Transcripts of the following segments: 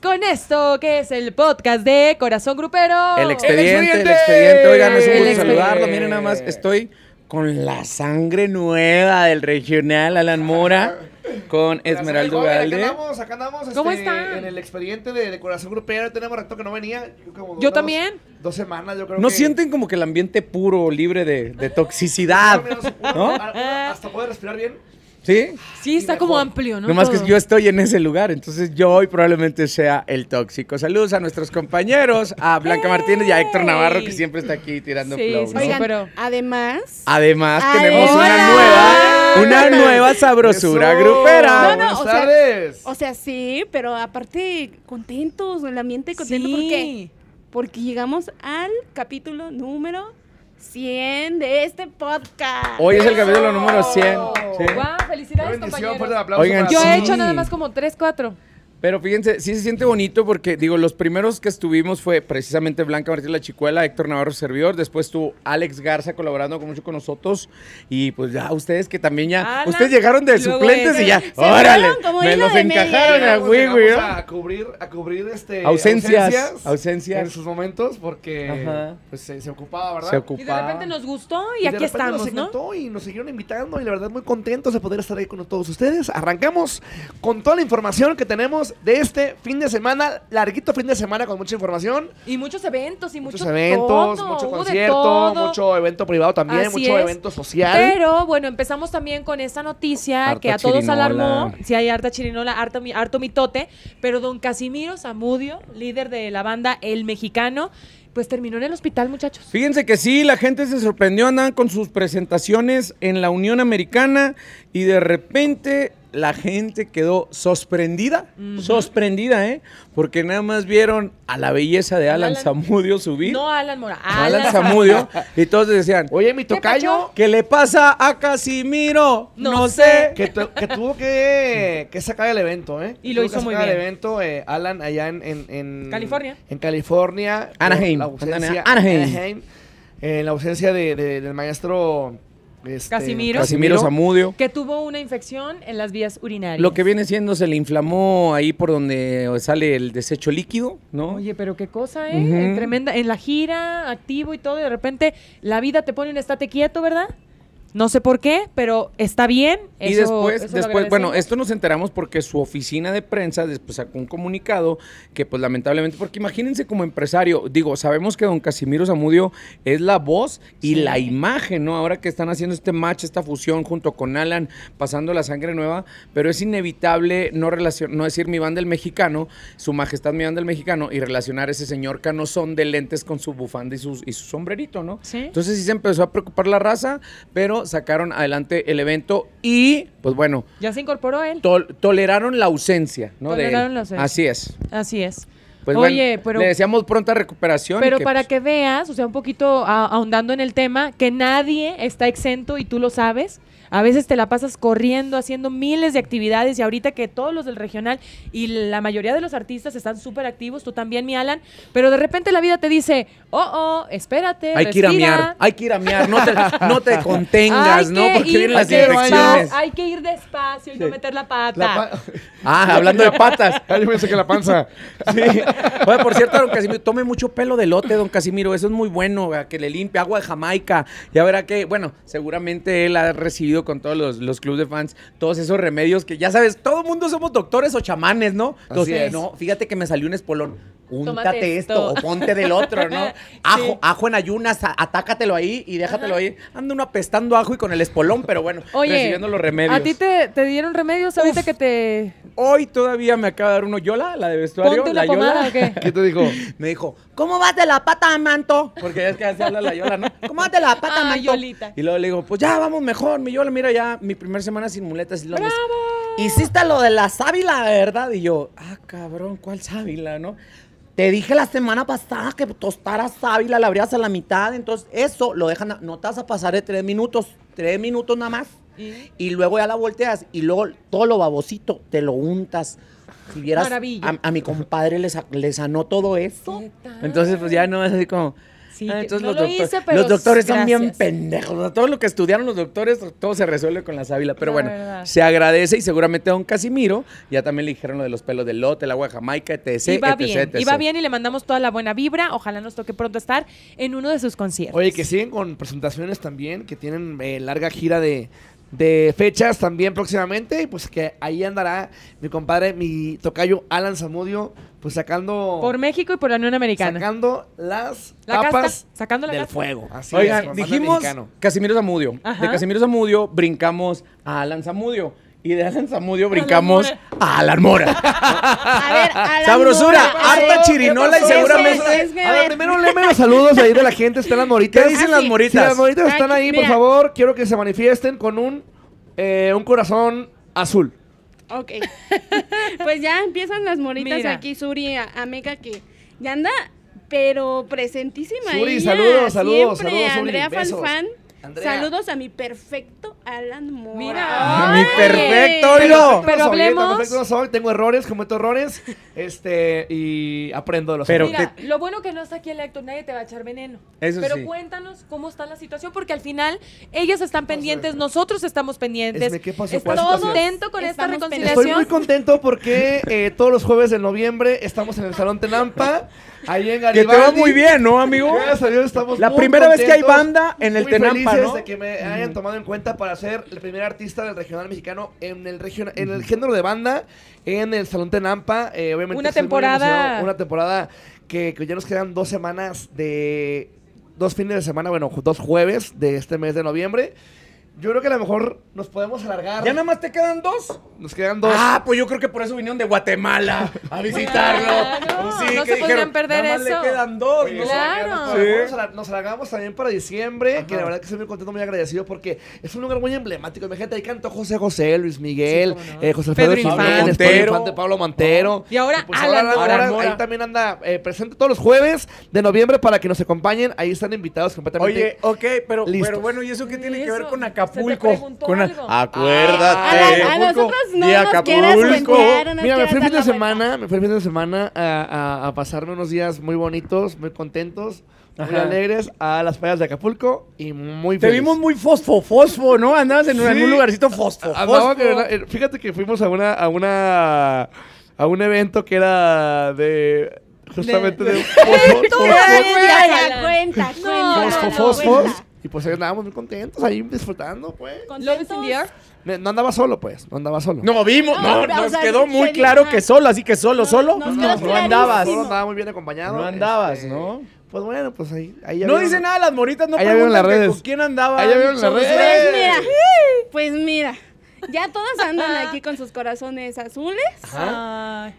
Con esto, que es el podcast de Corazón Grupero. El expediente, el expediente. expediente. Oigan, es un El gusto saludarlo. Miren, nada más, estoy con la sangre nueva del regional Alan Mora, con Esmeralda Acá andamos, acá andamos. ¿Cómo este, están? En el expediente de, de Corazón Grupero tenemos rato que no venía. Yo, como Yo unas también. Dos semanas, yo creo ¿No que... sienten como que el ambiente puro, libre de, de toxicidad? Hasta puede respirar bien. ¿Sí? Sí, está como amplio, ¿no? Nomás que Todo. yo estoy en ese lugar, entonces yo hoy probablemente sea el tóxico. Saludos a nuestros compañeros, a Blanca Martínez y a Héctor Navarro, que siempre está aquí tirando Sí, flow. sí, ¿no? sí. Oigan, pero- además, Además, Ay, tenemos hola. una nueva, una nueva sabrosura Eso. grupera. No, no, Buenas o sea, tardes. o sea, sí, pero aparte contentos, el ambiente contento Sí. porque porque llegamos al capítulo número 100 de este podcast. Hoy es el capítulo número 100. sí. Guau, Qué felicidades, bendición, fuerte compañeros. aplauso Oigan, para Yo he hecho Sí. nada más como 3, 4. Pero fíjense, sí se siente bonito porque, digo, los primeros que estuvimos fue precisamente Blanca Martínez La Chicuela, Héctor Navarro Servidor, después estuvo Alex Garza colaborando con mucho con nosotros y pues ya ustedes que también ya, Alan, ustedes llegaron de suplentes y ya, órale, me los encajaron a llegamos güey. a cubrir, a cubrir este, Ausencias, ausencias. en sus momentos porque Ajá. pues, se, se ocupaba, ¿verdad? Se Y de ocupaba. repente nos gustó y, aquí estamos, nos ¿no? y nos siguieron invitando y la verdad muy contentos de poder estar ahí con todos ustedes. Arrancamos con toda la información que tenemos de este fin de semana, larguito fin de semana con mucha información, Y muchos eventos y muchos mucho eventos, todo, mucho concierto, mucho evento privado también, Así mucho es. evento social. Pero bueno, empezamos también con esta noticia Harta que a todos chirinola. alarmó. Sí, hay harta chirinola, harto, mi- harto mitote. Pero don Casimiro Zamudio, líder de la banda El Mexicano, pues terminó en el hospital, muchachos. Fíjense que sí, la gente se sorprendió, andaban con sus presentaciones en la Unión Americana y de repente la gente quedó sorprendida, sorprendida, ¿eh? Porque nada más vieron a la belleza de Alan, Alan- Zamudio subir. No Alan Mora, Alan, Alan, Zamudio. Y todos decían, Oye, mi ¿Qué tocayo, ¿qué le pasa a Casimiro? No No, sé. sé. que, tu- que tuvo que, que sacar el evento, ¿eh? Y lo Tuvo hizo que muy sacar bien. el evento, eh, Alan, allá en, en, en- California. En California. Anaheim. La ausencia, Anaheim. En la ausencia de, de- del maestro este, Casimiro. Casimiro Zamudio. que tuvo una infección en las vías urinarias. Lo que viene siendo se le inflamó ahí por donde sale el desecho líquido, ¿no? Oye, pero qué cosa, ¿eh? Tremenda, en la gira, activo y todo, y de repente la vida te pone un estate quieto, ¿verdad? No sé por qué, pero está bien. Y después, eso después, bueno, esto nos enteramos porque su oficina de prensa después sacó un comunicado que pues lamentablemente, porque imagínense como empresario, digo, sabemos que don Casimiro Zamudio es la voz y Sí. la imagen, ¿no? Ahora que están haciendo este match, esta fusión junto con Alan, pasando la sangre nueva, pero es inevitable no, relacion no decir mi banda el mexicano, su majestad mi banda el mexicano, y relacionar ese señor canosón de lentes con su bufanda y, sus, y su sombrerito, ¿no? Sí. Entonces sí se empezó a preocupar la raza, pero sacaron adelante el evento y, pues bueno, Ya se incorporó él. tol- toleraron la ausencia, ¿no? De él. Toleraron la ausencia. Así es. Así es. Pues Oye, bueno, pero- le deseamos pronta recuperación. Pero que, para pues, que veas, o sea, un poquito ahondando en el tema, que nadie está exento y tú lo sabes. A veces te la pasas corriendo, haciendo miles de actividades y ahorita que todos los del regional y la mayoría de los artistas están súper activos, tú también, mi Alan, pero de repente la vida te dice, oh, oh, espérate, hay que ir a respira". miar, hay que ir a miar, no te, no te contengas, ¿no? que Porque ir vienen las infecciones. Hay que ir despacio y no Sí. meter la pata. La pa- Ah, hablando de patas. Ah, yo pensé que la panza. Sí. Oye, por cierto, don Casimiro, tome mucho pelo de lote, don Casimiro. Eso es muy bueno, vea, que le limpie agua de Jamaica. Ya verá que, bueno, seguramente él ha recibido con todos los, los clubes de fans todos esos remedios que ya sabes, todo el mundo somos doctores o chamanes, ¿no? Entonces, es. no, fíjate que me salió un espolón. Úntate esto. esto. o ponte del otro, ¿no? Ajo, Sí. ajo en ayunas, atácatelo ahí y déjatelo ahí. Anda uno apestando ajo y con el espolón, pero bueno, Oye, recibiendo los remedios. ¿a ti te, te dieron remedios ahorita Uf. que te... Hoy todavía me acaba de dar uno Yola, la de vestuario. Ponte una la Yola. pomada o qué? ¿Qué te dijo? Me dijo, ¿cómo vas de la pata, manto? Porque es que así habla la Yola, ¿no? ¿Cómo vas de la pata, Ah, manto? Yolita. Y luego le digo, pues ya, vamos mejor, mi Yola, mira ya, mi primera semana sin muletas. Y ¡Bravo! Hiciste lo de la sábila, ¿verdad? Y yo, ah, cabrón, ¿cuál sábila, no? Te dije la semana pasada que tostaras sábila, la abrías a la mitad, entonces eso lo dejan, no te vas a pasar de tres minutos, tres minutos nada más. ¿Y? Y luego ya la volteas y luego todo lo babosito te lo untas. Si vieras, a, a mi compadre le, sa- le sanó todo eso. ¿Qué tal? Entonces, pues ya no es así como. Sí, Ah, que entonces no los, lo doctor- hice, pero los doctores son bien pendejos. o sea, Todo lo que estudiaron los doctores, todo se resuelve con la sábila. Pero La bueno, verdad. se agradece y seguramente a don Casimiro ya también le dijeron lo de los pelos del lote, el agua de Jamaica, etc. Y va etc, bien, y va bien y le mandamos toda la buena vibra. Ojalá nos toque pronto estar en uno de sus conciertos. Oye, que siguen con presentaciones también, que tienen eh, larga gira de, de fechas también próximamente. Y pues que ahí andará mi compadre, mi tocayo Alan Zamudio, pues sacando. Por México y por la Unión Americana. Sacando las La casta, tapas sacando la del casta. fuego. Así es, Oigan, banda dijimos mexicano. Casimiro Zamudio. Ajá. De Casimiro Zamudio brincamos a Alan Zamudio. Y de Alan Zamudio brincamos a Alan Mora. A ver, Alan Sabrosura, Mora, harta chirinola y seguramente... Es que, A a ver, primero léeme los saludos ahí de la gente. Están las moritas. ¿Qué dicen Ah, las. Si moritas? las moritas están Aquí, ahí, por favor, quiero que se manifiesten con un, eh, un corazón azul. Ok. pues ya empiezan las moritas Mira. aquí, Suri, a- amiga, que ya anda, pero presentísima Suri, ella, saludos, saludos, siempre. saludos, Suri, Andrea besos. Falfán, Andrea. saludos a mi perfecto Alan Mora. Mira. Ah, mi perfecto, oílo. pero No soy, hablemos- tan perfecto no soy, tengo errores, cometo errores, este, y aprendo de los Pero errores. Mira, lo bueno que no está aquí el Héctor, nadie te va a echar veneno. Eso Pero sí. cuéntanos cómo está la situación, porque al final ellos están pendientes, nosotros estamos pendientes. Esme, ¿qué pasó? ¿Estás contento con esta Estamos reconciliación? Estoy muy contento porque eh, todos los jueves de noviembre estamos en el Salón Tenampa, ahí en Que Garibaldi. te va muy bien, ¿no, amigo? Gracias a Dios estamos La muy primera vez que hay banda en el muy Tenampa, felices ¿no? de que me hayan tomado en cuenta para ser el primer artista del regional mexicano en el regional, en el género de banda en el Salón Tenampa. Eh, obviamente Una temporada- una temporada que, que ya nos quedan dos semanas de dos fines de semana, bueno, dos jueves de este mes de noviembre. Yo creo que a lo mejor nos podemos alargar. ¿Ya nada más te quedan dos? Nos quedan dos. Ah, pues yo creo que por eso vinieron de Guatemala a visitarlo. Claro, sí, no que se podrían perder nada más eso. le quedan dos, Oye, ¿no? Claro. Nos, Sí. alargamos también para diciembre, que la verdad que estoy muy contento, muy agradecido porque es un lugar muy emblemático. Imagínate, ahí cantó José José, Luis Miguel, Sí, cómo no. eh, José Alfredo Pedro Jiménez, Infante. Pedro Montero. Infante, Pablo Montero. Y ahora pues Alan ahora- Mora. ahora Mora. ahí también anda eh, presente todos los jueves de noviembre para que nos acompañen. Ahí están invitados completamente. Oye, ok, pero, Listos. pero bueno, ¿y eso qué tiene ¿Y que ver con ¿Se te Acapulco? Con algo? Acuérdate. A, a nosotros no de nos quieras Acapulco. cuentear, no nos Mira, me quieras fui el fin dar de la vuelta. semana, me fui el fin de semana a, a- a pasarme unos días muy bonitos, muy contentos, muy Ajá. alegres a las playas de Acapulco y muy Te feliz. vimos muy fosfo, fosfo, ¿no? Andabas en, un- en Sí. un lugarcito fosfo, Andaba fosfo. que- eh, fíjate que fuimos a una a una a un evento que era de justamente de, fosfo, fosfo, cuenta, No, cuenta. fosfo, no, fosfos. cuenta. Y pues ahí andábamos muy contentos, ahí disfrutando, pues. Love is in the air. Me- No andaba solo, pues, no andaba solo. No, vimos, No, no, pero, o nos sea, quedó muy claro ajá. que solo, así que solo, solo. nos No, quedó no andabas. Solo andaba muy bien acompañado. No andabas, este, ¿no? Pues bueno, pues ahí, ahí ya No vieron- dice nada las moritas, no Ahí ya vieron preguntan las que redes. con quién andaba. Ahí ya vieron las redes. Pues mira, pues mira, ya todos andan aquí con sus corazones azules. Ay.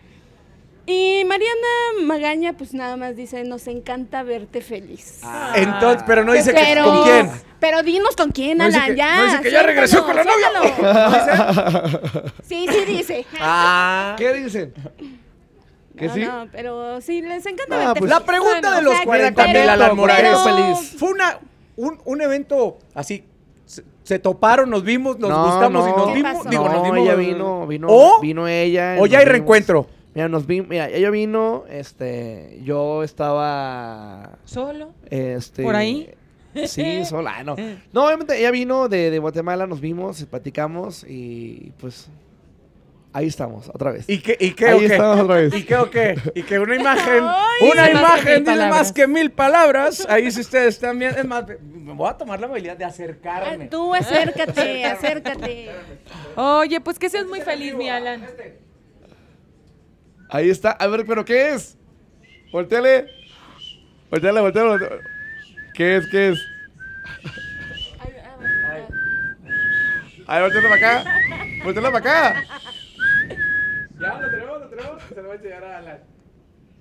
Y Mariana Magaña, pues nada más dice, nos encanta verte feliz. Entonces, pero no dice que pero, con quién. Pero dinos con quién, No dice Alan, que- ya. no dice que ya regresó con la novia. Sí, sí dice. Ah. ¿Qué dicen? ¿Que no, sí? no, pero sí, les encanta Ah, verte pues- La feliz. pregunta Bueno, de los o sea, 40 mil Alan Morales. feliz. Fue una, un, un evento así. Se, se toparon, nos vimos, nos No, gustamos y no. nos ¿Qué vimos. Digo, nos no, dimos. ella vino, vino, ¿O? vino ella. O nos ya hay vimos. reencuentro. Mira, nos vimos, mira, ella vino, este, yo estaba, ¿Solo? este... ¿Por ahí? Sí, sola, ah, no. No, obviamente ella vino de, de Guatemala, nos vimos, platicamos y pues ahí estamos, otra vez. ¿Y qué? ¿Y qué? ahí estamos otra vez. ¿Y qué o qué? Y que una imagen, Ay, una imagen dice palabras. más que mil palabras. Ahí si ustedes también. Es más, me voy a tomar la habilidad de Ah, acercarme. Tú acércate, acércate. Oye, pues que seas muy feliz, mi Alan. Ahí está. A ver, ¿pero qué es? Volteale. Volteale, volteale. volteale. ¿Qué es? ¿Qué es? A ver, volteale para acá. Volteale para acá. Ya, lo tenemos, lo tenemos. Se lo voy a enseñar a Alan.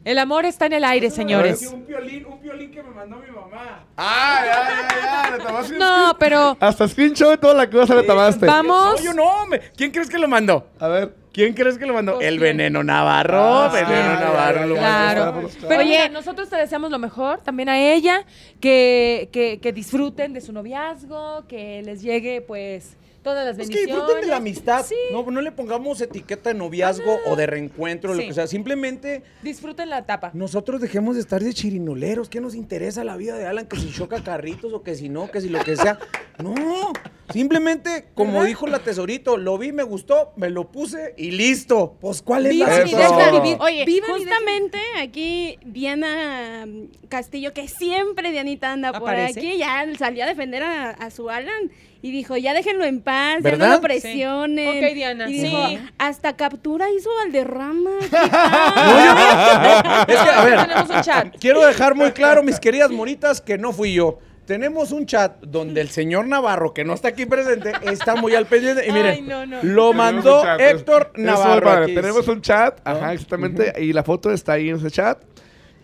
El amor está en el aire, señores. Un violín, un violín que me mandó mi mamá. Ah, ya, ya, ya. Le tomaste un No, pero Hasta screenshot y toda la cosa le tomaste. vamos. No, yo no, ¿Quién crees que lo mandó? A ver. ¿Quién crees que lo mandó? Pues, El ¿quién? veneno Navarro. Ah, veneno Navarro ya, lo mandó. Claro. Claro. Pero Oye. mira, nosotros te deseamos lo mejor, también a ella, que, que, que disfruten de su noviazgo, que les llegue pues todas las Es que bendiciones. disfruten de la amistad. Sí. No, no le pongamos etiqueta de noviazgo o de reencuentro, lo Sí. que sea. Simplemente Disfruten la etapa. nosotros dejemos de estar de chirinoleros. ¿Qué nos interesa la vida de Alan? Que si choca carritos o que si no, que si lo que sea. No. Simplemente, como ¿Verdad? dijo la tesorito, lo vi, me gustó, me lo puse y listo. Pues, ¿cuál es la y vivir. Oye, y justamente aquí Diana mm, Castillo, que siempre Dianita anda por Aparece. aquí, ya salió a defender a, a su Alan y dijo, ya déjenlo en paz, ya no lo presionen. Sí. Ok, Diana, Y sí. dijo, hasta captura hizo Valderrama. ¿qué tal?". Es que, a ver, Tenemos un chat. Quiero dejar muy claro, mis queridas moritas, que no fui yo. Tenemos un chat donde el señor Navarro, que no está aquí presente, está muy al pendiente. Y miren, Ay, no, no. lo mandó chat, es- Héctor es Navarro. padre. aquí. Tenemos un chat, ajá, exactamente, y la foto está ahí en ese chat.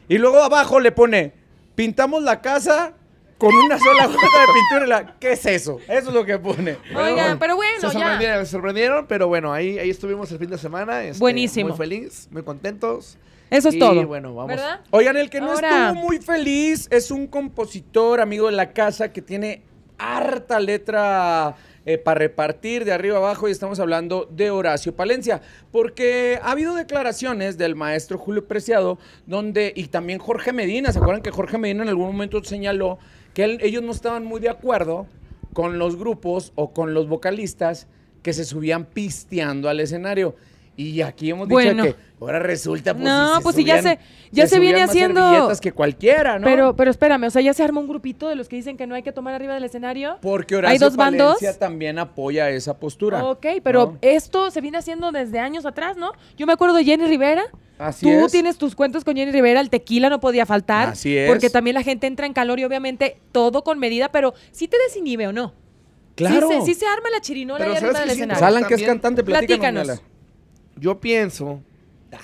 Y luego abajo le pone, pintamos la casa con una sola gota de pintura. y la- ¿Qué es eso? Eso es lo que pone. Oigan, pero bueno, se ya. sorprendieron, se sorprendieron, pero bueno, ahí, ahí estuvimos el fin de semana. este, Buenísimo. Muy feliz, muy contentos. Eso es Y todo. bueno, vamos. ¿Verdad? Oigan, el que no Ahora- estuvo muy feliz es un compositor, amigo de la casa, que tiene harta letra eh, para repartir de arriba abajo y estamos hablando de Horacio Palencia, porque ha habido declaraciones del maestro Julio Preciado, donde, y también Jorge Medina, ¿se acuerdan que Jorge Medina en algún momento señaló que él- ellos no estaban muy de acuerdo con los grupos o con los vocalistas que se subían pisteando al escenario? Y aquí hemos dicho Bueno. que ahora resulta pues, No, se pues si ya se- ya se viene subían más haciendo- que cualquiera, ¿no? Pero, pero espérame, o sea, ya se arma un grupito de los que dicen que no hay que tomar arriba del escenario. Porque Horacio ¿Hay dos bandos? También apoya esa postura. Ok, pero ¿no? esto se viene haciendo desde años atrás, ¿no? Yo me acuerdo de Jenny Rivera. Así Tú es. tienes tus cuentos con Jenny Rivera, el tequila no podía faltar. Así es. Porque también la gente entra en calor y obviamente todo con medida, pero sí te desinhibe o no. Claro. Sí se, sí se arma la chirinola ¿sabes arriba del escenario. Alan, que es cantante, platícanos. Platícanos. Yo pienso. ah,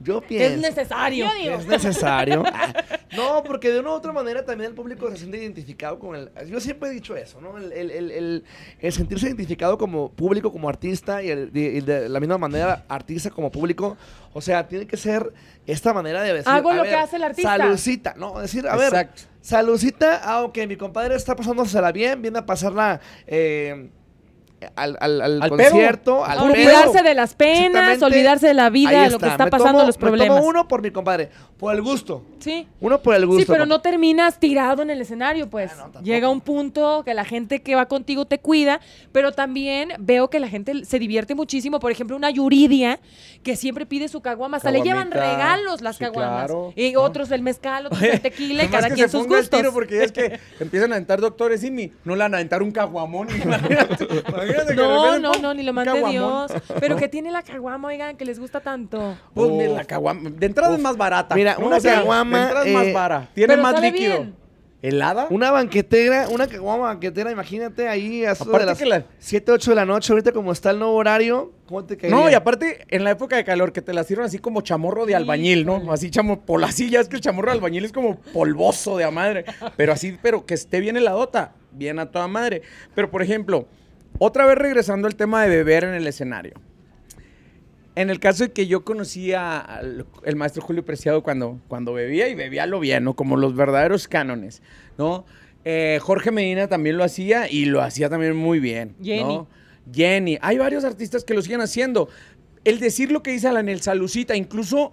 Yo pienso. es necesario. Yo digo, Es necesario. Ah, no, porque de una u otra manera también el público se siente identificado con el. Yo siempre he dicho eso, ¿no? El, el- el- el- el sentirse identificado como público, como artista y, el- y de la misma manera artista como público. O sea, tiene que ser esta manera de decir. Hago a lo ver, que hace el artista. Salucita, ¿no? Decir, a ver, Exacto. salucita. Ah, ok, mi compadre está pasándosela bien, viene a pasarla. eh, al, al, al Al pedo. concierto, al olvidarse pedo. de las penas, olvidarse de la vida, lo que está Me pasando, tomo- los Me problemas. tomo uno por mi compadre, por el gusto. Sí. Uno por el gusto. Sí, pero no terminas tirado en el escenario, pues. Ah, no. Llega un punto que la gente que va contigo te cuida, pero también veo que la gente se divierte muchísimo. Por ejemplo, una Yuridia que siempre pide su caguama, hasta le llevan regalos las Sí, caguamas. claro. Y otros el mezcal, otros el tequila, y cada que quien se sus ponga el gustos. tiro porque ya es que empiezan a aventar doctores y mi, no le van a aventar un caguamón. Imagínate, imagínate que de No, repente, no, no, ni lo mande caguamón. Dios. Pero que tiene la caguama, oigan, que les gusta tanto. Pues mira, la caguama. De entrada es más barata. Mira, una caguama, De entrada es más eh, barata. Tiene más líquido. bien. ¿Helada? Una banquetera, una caguama banquetera, imagínate ahí a eso de las que la- 7, 8 de la noche, ahorita como está el nuevo horario, ¿cómo te caería? No, y aparte, en la época de calor, que te la sirven así como chamorro de albañil, ¿no? Así chamo, polacilla, es que el chamorro de albañil es como polvoso de a madre. Pero así, pero que esté bien heladota, bien a toda madre. Pero, por ejemplo, otra vez regresando al tema de beber en el escenario. En el caso de que yo conocía al el maestro Julio Preciado cuando, cuando bebía y bebía lo bien, ¿no? Como los verdaderos cánones, ¿no? Eh, Jorge Medina también lo hacía y lo hacía también muy bien. ¿no? Jenny. Jenny. Hay varios artistas que lo siguen haciendo. El decir lo que dice Alan, el salucita, incluso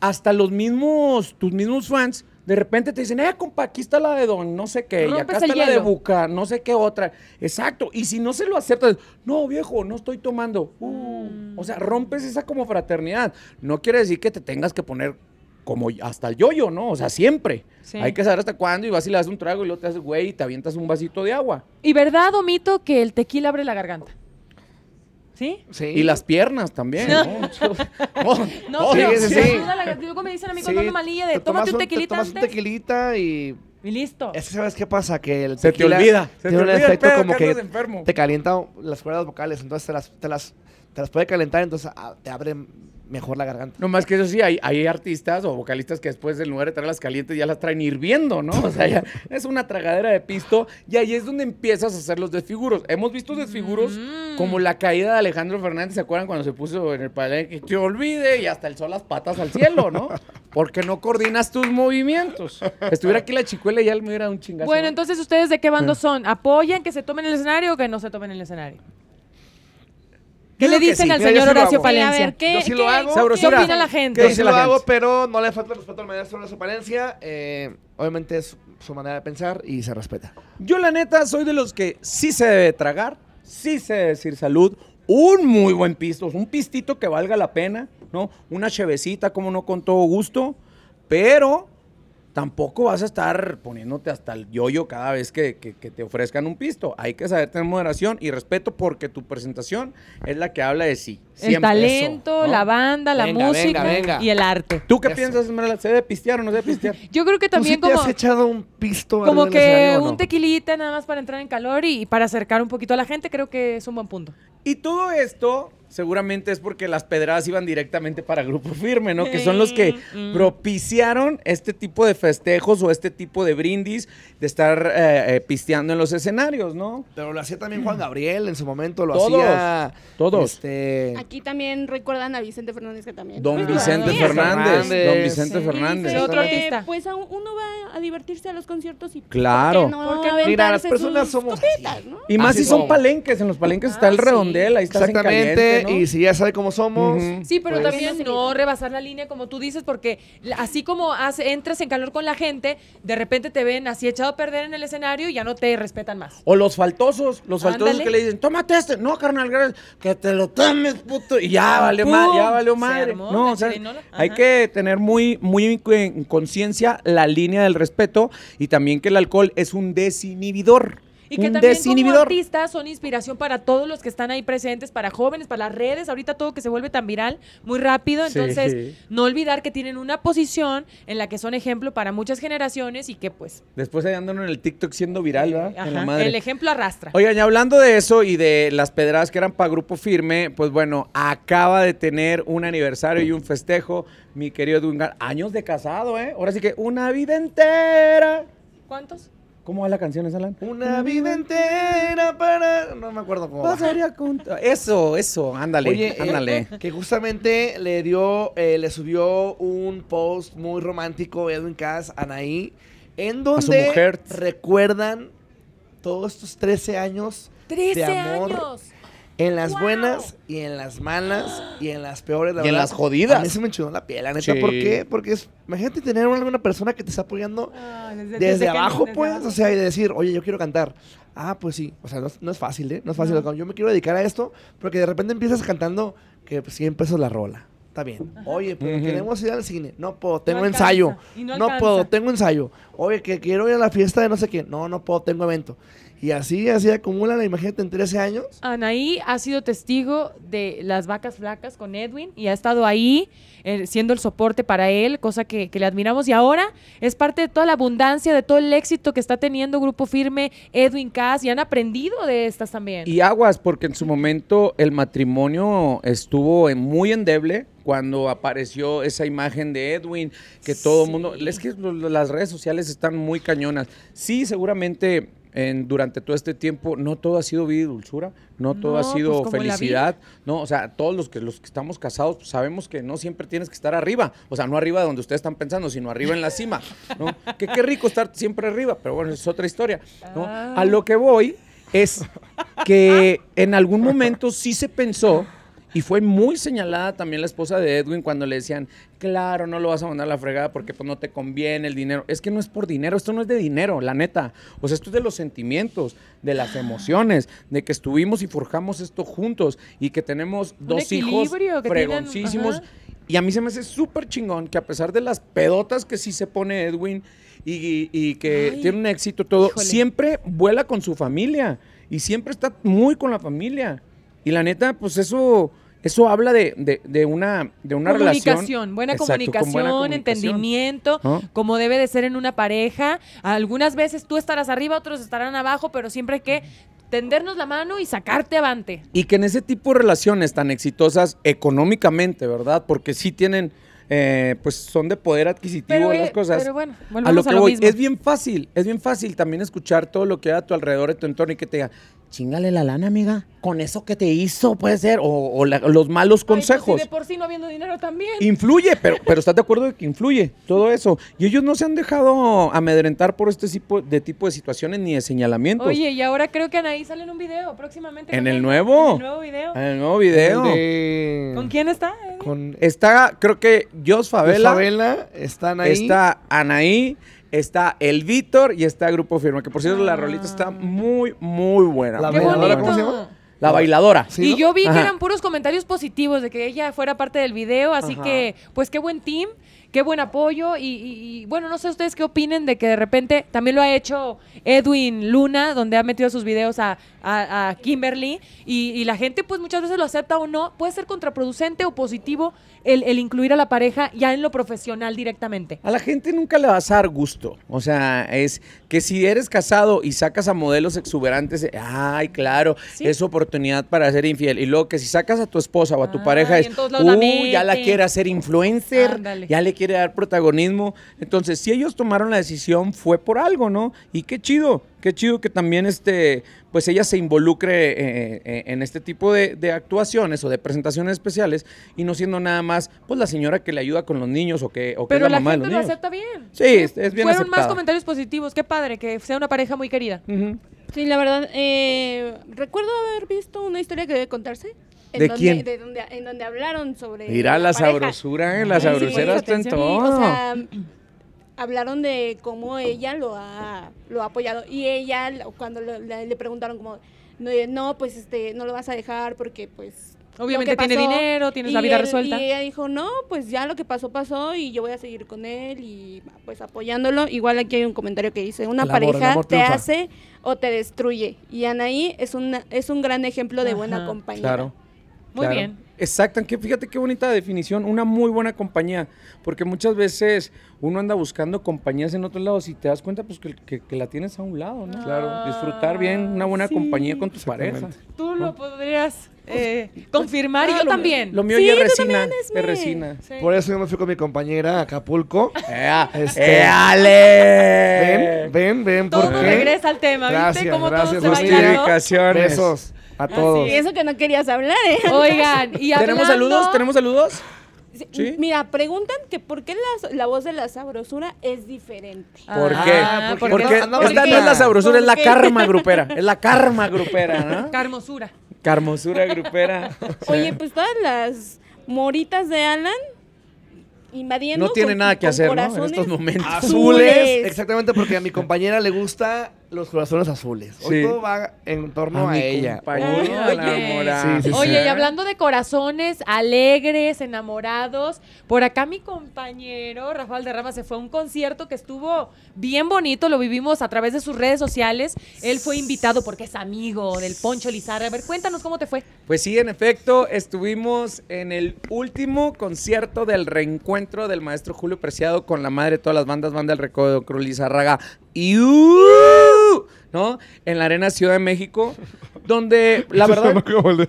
hasta los mismos, tus mismos fans, de repente te dicen, eh, compa, aquí está la de Don, no sé qué, y acá está la de. Buca, no sé qué otra. Exacto. Y si no se lo aceptas, no, viejo, no estoy tomando. Uh, O sea, rompes esa como fraternidad. No quiere decir que te tengas que poner como hasta el yoyo, ¿no? O sea, siempre. Sí. Hay que saber hasta cuándo y vas y le das un trago y luego te haces güey y te avientas un vasito de agua. ¿Y verdad o mito que el tequila abre la garganta? ¿Sí? Sí. Y las piernas también, No. ¿no? Oh, No, oh, pero sí, sí, la Luego me dicen a mí Sí, cuando ando malilla de te tómate un te tequilita tomas un tequilita y... y listo. Es que ¿sabes qué pasa? Que el Se te olvida, se te tiene un olvida el efecto pedo como que te calienta las cuerdas vocales, entonces te las, te las, te las puede calentar, entonces ah, te abre mejor la garganta. No más que eso sí, hay, hay artistas o vocalistas que después del lugar de traerlas calientes ya las traen hirviendo, ¿no? O sea, ya es una tragadera de pisto y ahí es donde empiezas a hacer los desfiguros. Hemos visto desfiguros Mm. como la caída de Alejandro Fernández, ¿se acuerdan cuando se puso en el palenque? Que te olvide y hasta el sol las patas al cielo, ¿no? Porque no coordinas tus movimientos. Estuviera aquí la chicuela y ya me hubiera dado un chingazo. Bueno, entonces, ¿ustedes de qué bando son? ¿Apoyan que se tomen el escenario o que no se tomen el escenario? ¿Qué Yo le dicen sí. al Mira, yo señor sí Horacio. Palencia? a ver, ¿qué, Yo sí lo qué- hago. ¿Qué Sabrosura. opina la gente? Dice sí lo hago, pero no le falta el respeto al maestro de su Palencia. Eh, obviamente es su manera de pensar y se respeta. Yo la neta soy de los que sí se debe tragar, sí se debe decir salud, un muy buen pisto, un pistito que valga la pena, ¿no? Una chevecita, como no, con todo gusto, pero tampoco vas a estar poniéndote hasta el yoyo cada vez que, que- que te ofrezcan un pisto. Hay que saber tener moderación y respeto porque tu presentación es la que habla de sí. El talento, Eso, ¿no? la banda, la Venga, música venga, venga. y el arte. ¿Tú qué Eso. piensas, Esmeralda? ¿Se debe pistear o no se debe pistear? Yo creo que también ¿Tú sí te como, has echado un pisto como que no? un tequilita nada más para entrar en calor y, y para acercar un poquito a la gente, creo que es un buen punto. Y todo esto seguramente es porque las pedradas iban directamente para Grupo Firme, ¿no? Que son los que Mm. propiciaron este tipo de festejos o este tipo de brindis de estar eh, eh, pisteando en los escenarios, ¿no? Pero lo hacía también Juan Gabriel en su momento, lo Todos, hacía. todos. Este, Aquí también recuerdan a Vicente Fernández que también. Don Vicente sí. Fernández. Don Vicente Sí. Fernández. Sí, otro artista. Pues uno va a divertirse a los conciertos y. Claro. ¿por qué no Porque Mira, las personas somos copitas, así. ¿no? Y más Así si son palenques, en los palenques está Ah, el sí. redondel, ahí estás en y si ya sabe cómo somos. Sí, pero Pues- también no rebasar la línea como tú dices, porque así como entras en calor con la gente, de repente te ven así echado a perder en el escenario y ya no te respetan más. O los faltosos, los faltosos Ándale. que le dicen, tómate este. No, carnal, gracias. Que te lo tomes, puto. Y ya valió ¡Pum! mal, ya valió madre. armó No, o sea, hay que tener muy, muy en conciencia la línea del respeto y también que el alcohol es un desinhibidor. Y que un también como artistas son inspiración para todos los que están ahí presentes, para jóvenes, para las redes, ahorita todo que se vuelve tan viral muy rápido, Sí. entonces no olvidar que tienen una posición en la que son ejemplo para muchas generaciones y que pues Después ahí andan en el TikTok siendo viral, ¿verdad? En la ajá, madre. el ejemplo arrastra. Oigan, y hablando de eso y de las pedradas que eran para Grupo Firme, pues bueno, acaba de tener un aniversario y un festejo, mi querido Edwin Gar- Años de casado, ¿eh? Ahora sí que una vida entera. ¿Cuántos? ¿Cómo va la canción esa, Alan? Una vida entera para. No me acuerdo cómo. Pasaría con- Eso, eso, ándale, Oye, eh, ándale. que justamente le dio, eh, le subió un post muy romántico Edwin Cass, Anaí, en donde mujer. recuerdan todos estos 13 años 13 de amor años. En las ¡Wow! buenas y en las malas y en las peores. la Y en las jodidas. A mí se me enchudó la piel, la neta. Sí. ¿Por qué? Porque es, imagínate tener alguna persona que te está apoyando Ah, desde, abajo, desde pues, abajo. o sea, y decir, oye, yo quiero cantar. Ah, pues sí, o sea, no, es- no es fácil, ¿eh? No es fácil. No. Yo me quiero dedicar a esto, porque de repente empiezas cantando que pues, 100 pesos la rola. Está bien. Oye, pero Ujú. queremos ir al cine. No puedo, tengo ensayo. no No, puedo, tengo ensayo. Oye, que quiero ir a la fiesta de no sé quién. No, no puedo, tengo evento. Y así, así acumula la imagínate en 13 años. Anaí ha sido testigo de las vacas flacas con Edwin y ha estado ahí eh, siendo el soporte para él, cosa que, que le admiramos. Y ahora es parte de toda la abundancia, de todo el éxito que está teniendo Grupo Firme, Edwin Cass, y han aprendido de estas también. Y aguas, porque en su momento el matrimonio estuvo en- muy endeble cuando apareció esa imagen de Edwin, que todo el mundo, es que las redes sociales están muy cañonas. Sí, seguramente en- durante todo este tiempo no todo ha sido vida y dulzura, no todo ha sido pues, felicidad, no, o sea, todos los que los que estamos casados pues, sabemos que no siempre tienes que estar arriba, o sea, no arriba de donde ustedes están pensando, sino arriba en la cima, ¿no? Que qué rico estar siempre arriba, pero bueno, es otra historia, ¿no? A lo que voy es que en algún momento sí se pensó, y fue muy señalada también la esposa de Edwin cuando le decían, claro, no lo vas a mandar a la fregada porque pues no te conviene el dinero. Es que no es por dinero, esto no es de dinero, la neta. O sea, esto es de los sentimientos, de las emociones, de que estuvimos y forjamos esto juntos y que tenemos Un dos hijos fregoncísimos. Y a mí se me hace súper chingón que a pesar de las pedotas que sí se pone Edwin y, y que Ay, tiene un éxito todo, híjole. siempre vuela con su familia y siempre está muy con la familia. Y la neta, pues eso, eso habla de, de- de una, de una comunicación, relación. buena, Exacto, comunicación buena comunicación. entendimiento, como debe de ser en una pareja. Algunas veces tú estarás arriba, otros estarán abajo, pero siempre hay que tendernos la mano y sacarte avante. Y que en ese tipo de relaciones tan exitosas económicamente, ¿verdad? Porque sí tienen, eh, pues son de poder adquisitivo Pero, las eh, cosas. pero bueno, a lo volvemos que a lo voy, mismo. es bien fácil, es bien fácil también escuchar todo lo que hay a tu alrededor, de tu entorno y que te diga, chingale la lana, amiga. Con eso que te hizo, puede ser. O, o la- los malos Ay, pues, consejos. y de por sí no habiendo dinero también. Influye, pero, pero estás de acuerdo de que influye todo eso. Y ellos no se han dejado amedrentar por este tipo de tipo de situaciones ni de señalamientos. Oye, y ahora creo que Anaí sale en un video próximamente. ¿En el nuevo? En el nuevo video. En el nuevo video. El de- ¿Con quién está? eh? Con Está, creo que Jos Favela, Favela, están ahí. está Anaí, está el Víctor y está Grupo Firma. Que por cierto, la Ah. rolita está muy, muy buena. La ¡Qué muy bailadora. ¿cómo se llama? La bailadora. Sí, y ¿no? yo vi que eran puros comentarios positivos de que ella fuera parte del video, así Ajá. que, pues qué buen team, qué buen apoyo y, y- y, bueno, no sé ustedes qué opinen de que de repente también lo ha hecho Edwin Luna, donde ha metido sus videos a, a- a Kimberly y, y la gente pues muchas veces lo acepta o no, puede ser contraproducente o positivo el, el incluir a la pareja ya en lo profesional directamente. A la gente nunca le vas a dar gusto. O sea, es que si eres casado y sacas a modelos exuberantes, ay, claro, Sí. es oportunidad para ser infiel. Y luego que si sacas a tu esposa o a tu Ah, pareja, es, uh, ya la quiere hacer influencer, Ándale. ya le quiere dar protagonismo. Entonces, si ellos tomaron la decisión, fue por algo, ¿no? Y qué chido, qué chido que también este, pues ella se involucre eh, eh, en este tipo de, de actuaciones o de presentaciones especiales y no siendo nada más, pues la señora que le ayuda con los niños o que, o que Pero es la, la mamá de gente los lo niños. acepta bien. Sí, es, es bien Fueron más comentarios positivos, qué padre, que sea una pareja muy querida. Ujú. Sí, la verdad, eh, recuerdo haber visto una historia que debe contarse. En ¿De donde, quién? de donde, en donde hablaron sobre. Mira la pareja. sabrosura, ¿eh? La Ay, sí, está en todo. Sí, o sea, hablaron de cómo ella lo ha, lo ha apoyado. Y ella, cuando le, le- le preguntaron como, no, no, pues este, no lo vas a dejar porque pues... Obviamente tiene pasó". dinero, tienes la vida él- resuelta. Y ella dijo, no, pues ya lo que pasó, pasó y yo voy a seguir con él y pues apoyándolo. Igual aquí hay un comentario que dice, una El pareja amor te triunfa. hace o te destruye. Y Anaí es, una, es un gran ejemplo de buena Ajá. compañía. Claro. Muy claro. bien. Exacto, que fíjate qué bonita definición, una muy buena compañía, porque muchas veces uno anda buscando compañías en otros lados y te das cuenta pues que, que- que la tienes a un lado, ¿no? Claro. Disfrutar bien una buena Sí. compañía con tu pareja. Exactamente. Tú lo podrías eh, confirmar y Ah, yo lo- también. Lo mío Sí, ya es resina, es resina. Sí. Por eso yo me fui con mi compañera a Acapulco. ¡Ea! Este- ¡Éale! Ven, ven, ven, Todo ¿por qué? regresa al tema, ¿viste? Gracias, Cómo gracias, todo se. Besos a todos. Y eso que no querías hablar, ¿eh? Oigan, y hablando... ¿Tenemos saludos? ¿Tenemos saludos? Sí. Mira, preguntan que por qué la, la voz de la sabrosura es diferente. ¿Por Ah, qué? porque Porque no- esta no es la sabrosura, es la karma grupera. Es la karma grupera, ¿no? Carmosura. Carmosura grupera. Oye, pues todas las moritas de Alan invadiendo. No tiene con- nada que hacer, ¿no? En estos momentos. Azules, azules. exactamente porque a mi compañera le gusta los corazones azules. Hoy Sí. todo va en torno a, mi ella. compañera Oye. enamorada. Sí, sí, Oye, sí. y hablando de corazones alegres, enamorados, por acá mi compañero Rafael de Rama se fue a un concierto que estuvo bien bonito, lo vivimos a través de sus redes sociales. Él fue invitado porque es amigo del Poncho Lizarra. A ver, cuéntanos cómo te fue. Pues sí, en efecto, estuvimos en el último concierto del reencuentro del maestro Julio Preciado con la madre de todas las bandas, banda del Recodo, Cruz Lizárraga y ¡uh! ¿No? En la Arena Ciudad de México, donde la Eso verdad como de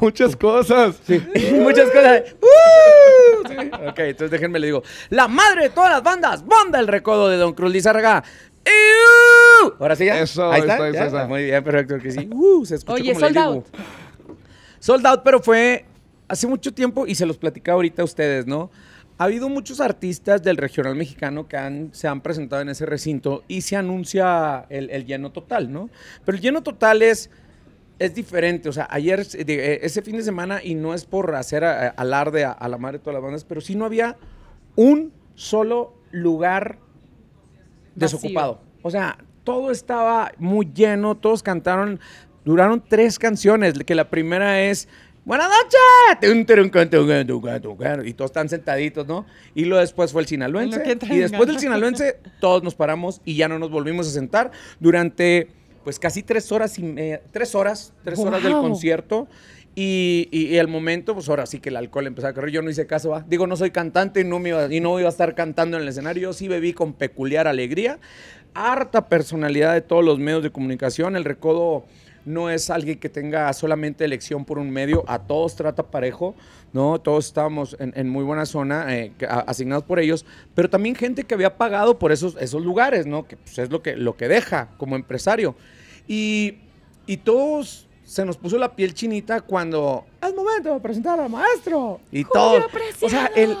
muchas cosas. Sí, muchas cosas. ¡Uh! Sí. Ok, entonces déjenme le digo. La madre de todas las bandas, banda el recodo de Don Cruz Lizárraga. ¡Iu! Ahora sí ya. Eso, ahí está. ahí ya? está. Muy bien, perfecto que sí. Uh, se escuchó Oye, como sold out. Sold out, pero fue hace mucho tiempo y se los platicaba ahorita a ustedes, ¿no? Ha habido muchos artistas del regional mexicano que han, se han presentado en ese recinto y se anuncia el, el lleno total, ¿no? Pero el lleno total es, es diferente. O sea, ayer, eh, eh, ese fin de semana, y no es por hacer a- alarde a, a la madre de todas las bandas, pero sí no había un solo lugar desocupado. O sea, todo estaba muy lleno, todos cantaron, duraron tres canciones, que la primera es Buenas noches, y todos están sentaditos, ¿no? Y luego después fue el En lo sinaloense, y después del sinaloense todos nos paramos y ya no nos volvimos a sentar durante pues casi tres horas y media, tres horas, tres horas del concierto. Y, y- y el momento, pues ahora sí que el alcohol empezó a correr. Yo no hice caso, ¿va? digo, no soy cantante y no, me iba, y no iba a estar cantando en el escenario. Yo sí bebí con peculiar alegría. Harta personalidad de todos los medios de comunicación. El recodo no es alguien que tenga solamente elección por un medio. A todos trata parejo, ¿no? Todos estábamos en, en muy buena zona, eh, asignados por ellos. Pero también gente que había pagado por esos, esos lugares, ¿no? Que pues, es lo que, lo que deja como empresario. Y, y todos se nos puso la piel chinita cuando es momento de presentar al maestro. Y todo. O sea, él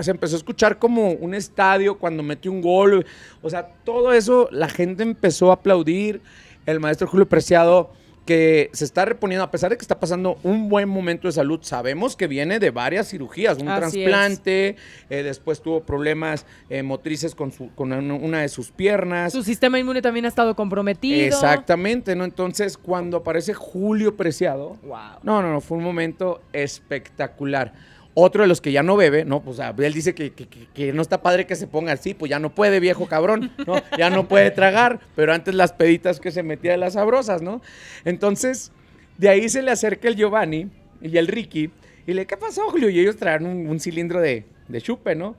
se empezó a escuchar como un estadio cuando metió un gol. O sea, todo eso, la gente empezó a aplaudir. El maestro Julio Preciado que se está reponiendo, a pesar de que está pasando un buen momento de salud, sabemos que viene de varias cirugías, un Así trasplante, eh, después tuvo problemas eh, motrices con, su, con una- una de sus piernas. Su sistema inmune también ha estado comprometido. Exactamente, ¿no? Entonces, cuando aparece Julio Preciado, Wow. no, no, no, fue un momento espectacular. Otro de los que ya no bebe, ¿no? Pues él dice que, que- no está padre que se ponga así, pues ya no puede, viejo cabrón, ¿no? Ya no puede tragar, pero antes las peditas que se metía de las sabrosas, ¿no? Entonces, de ahí se le acerca el Giovanni y el Ricky y le, ¿qué pasó, Julio? Y ellos traían un, un cilindro de, de chupe, ¿no?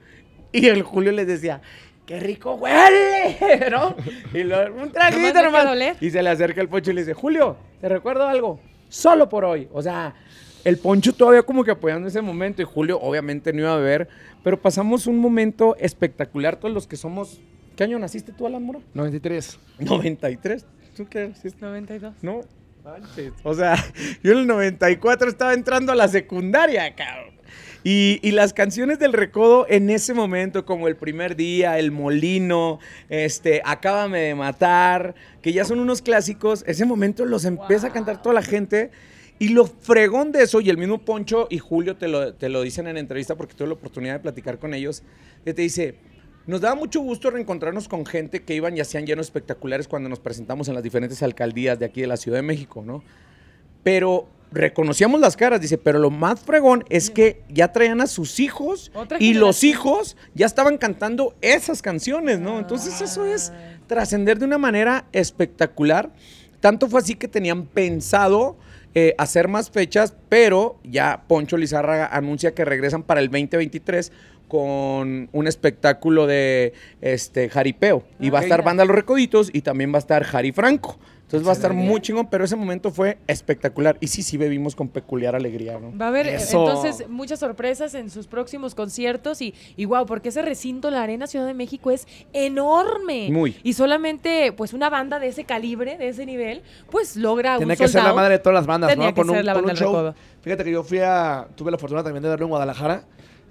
Y el Julio les decía, ¡qué rico huele! ¿No? Y lo, un Nomás traguito nomás. oler. Y se le acerca el Poncho y le dice, Julio, te recuerdo algo, solo por hoy. O sea, el Poncho todavía como que apoyando ese momento y Julio obviamente no iba a beber, pero pasamos un momento espectacular todos los que somos... ¿Qué año naciste tú, Alan Mora? 93. 93. ¿Tú qué naciste? 92. No, manches. O sea, yo en el 94 estaba entrando a la secundaria, cabrón. Y, y las canciones del recodo en ese momento, como el primer día, el molino, este, acábame de matar, que ya son unos clásicos, ese momento los empieza a cantar toda la gente. Y lo fregón de eso, y el mismo Poncho y Julio te lo, te lo dicen en entrevista porque tuve la oportunidad de platicar con ellos, que te dice, nos daba mucho gusto reencontrarnos con gente que iban y hacían llenos espectaculares cuando nos presentamos en las diferentes alcaldías de aquí de la Ciudad de México, ¿no? Pero reconocíamos las caras, dice, pero lo más fregón es que ya traían a sus hijos y los hijos ya estaban cantando esas canciones, ¿no? Entonces eso es trascender de una manera espectacular. Tanto fue así que tenían pensado eh, hacer más fechas, pero ya Poncho Lizárraga anuncia que regresan para el 2023 con un espectáculo de este jaripeo. Y va a estar Banda Los Recoditos y también va a estar Jari Franco. Entonces va a estar muy chingón, pero ese momento fue espectacular. Y sí, sí bebimos con peculiar alegría, ¿no? Va a haber eh, Eso. entonces muchas sorpresas en sus próximos conciertos y, y wow, porque ese recinto, la Arena Ciudad de México, es enorme. Muy. Y solamente, pues, una banda de ese calibre, de ese nivel, pues logra un que ser la madre de todas las bandas, Tenía ¿no? que ser la banda show. Fíjate que yo fui a. Tuve la fortuna también de verlo en Guadalajara.